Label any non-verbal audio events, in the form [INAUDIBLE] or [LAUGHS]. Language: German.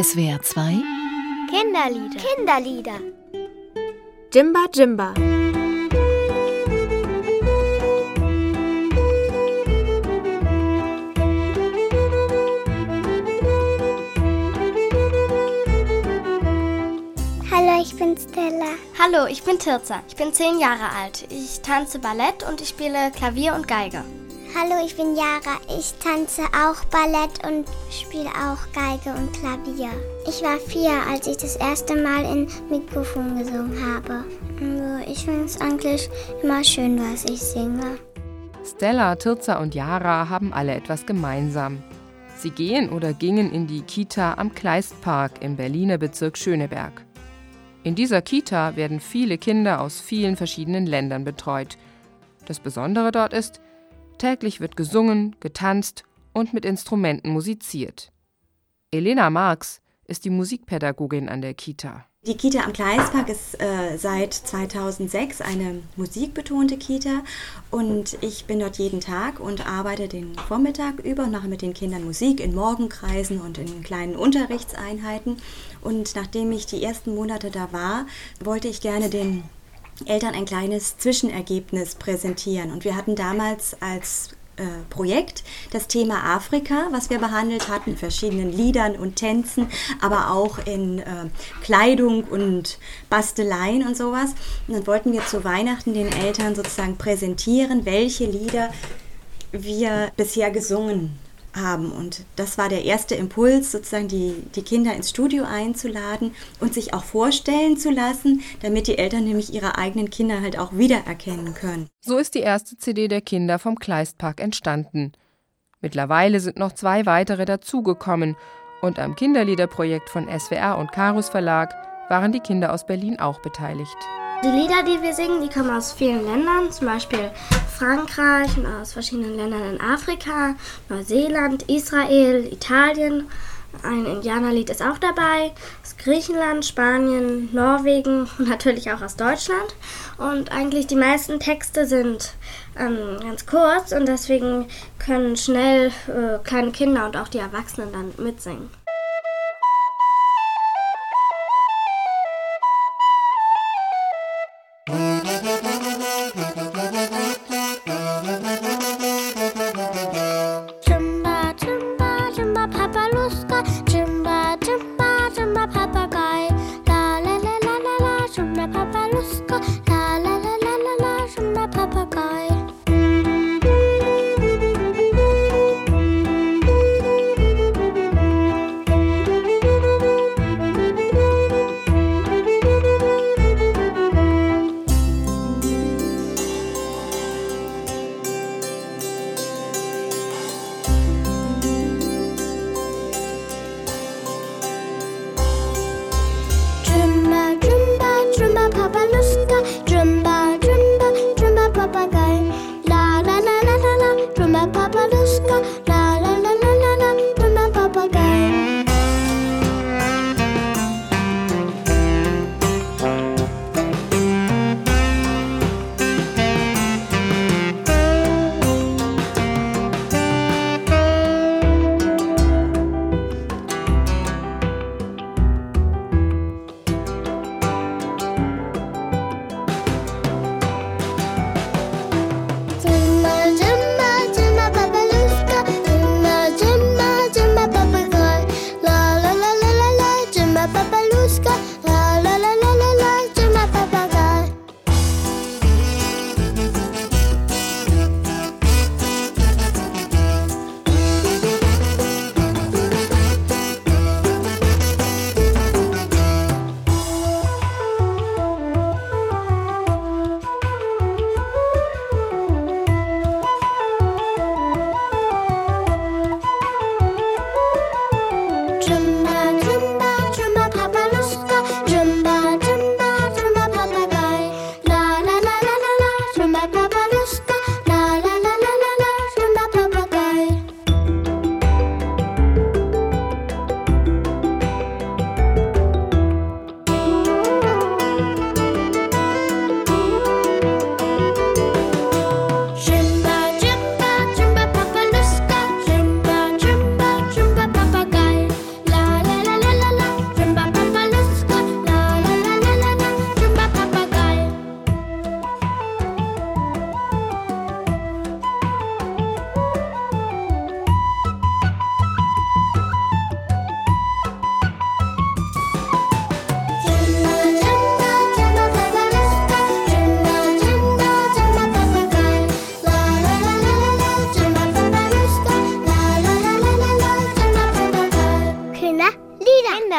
SWR 2 Kinderlieder. Kinderlieder. Jimba Jimba. Hallo, ich bin Stella. Hallo, ich bin Tirza. Ich bin zehn Jahre alt. Ich tanze Ballett und ich spiele Klavier und Geige. Hallo, ich bin Yara. Ich tanze auch Ballett und spiele auch Geige und Klavier. Ich war vier, als ich das erste Mal in Mikrofon gesungen habe. Also ich finde es eigentlich immer schön, was ich singe. Stella, Tirza und Yara haben alle etwas gemeinsam. Sie gehen oder gingen in die Kita am Kleistpark im Berliner Bezirk Schöneberg. In dieser Kita werden viele Kinder aus vielen verschiedenen Ländern betreut. Das Besondere dort ist, täglich wird gesungen, getanzt und mit Instrumenten musiziert. Elena Marx ist die Musikpädagogin an der Kita. Die Kita am Gleispark ist äh, seit 2006 eine musikbetonte Kita und ich bin dort jeden Tag und arbeite den Vormittag über und mache mit den Kindern Musik in Morgenkreisen und in kleinen Unterrichtseinheiten. Und nachdem ich die ersten Monate da war, wollte ich gerne den Eltern ein kleines Zwischenergebnis präsentieren. Und wir hatten damals als äh, Projekt das Thema Afrika, was wir behandelt hatten, in verschiedenen Liedern und Tänzen, aber auch in äh, Kleidung und Basteleien und sowas. Und dann wollten wir zu Weihnachten den Eltern sozusagen präsentieren, welche Lieder wir bisher gesungen haben. Und das war der erste Impuls, sozusagen die, die Kinder ins Studio einzuladen und sich auch vorstellen zu lassen, damit die Eltern nämlich ihre eigenen Kinder halt auch wiedererkennen können. So ist die erste CD der Kinder vom Kleistpark entstanden. Mittlerweile sind noch zwei weitere dazugekommen und am Kinderliederprojekt von SWR und Karus Verlag waren die Kinder aus Berlin auch beteiligt. Die Lieder, die wir singen, die kommen aus vielen Ländern, zum Beispiel Frankreich und aus verschiedenen Ländern in Afrika, Neuseeland, Israel, Italien. Ein Indianerlied ist auch dabei, aus Griechenland, Spanien, Norwegen [LAUGHS] und natürlich auch aus Deutschland. Und eigentlich die meisten Texte sind ähm, ganz kurz und deswegen können schnell äh, kleine Kinder und auch die Erwachsenen dann mitsingen. Jimba,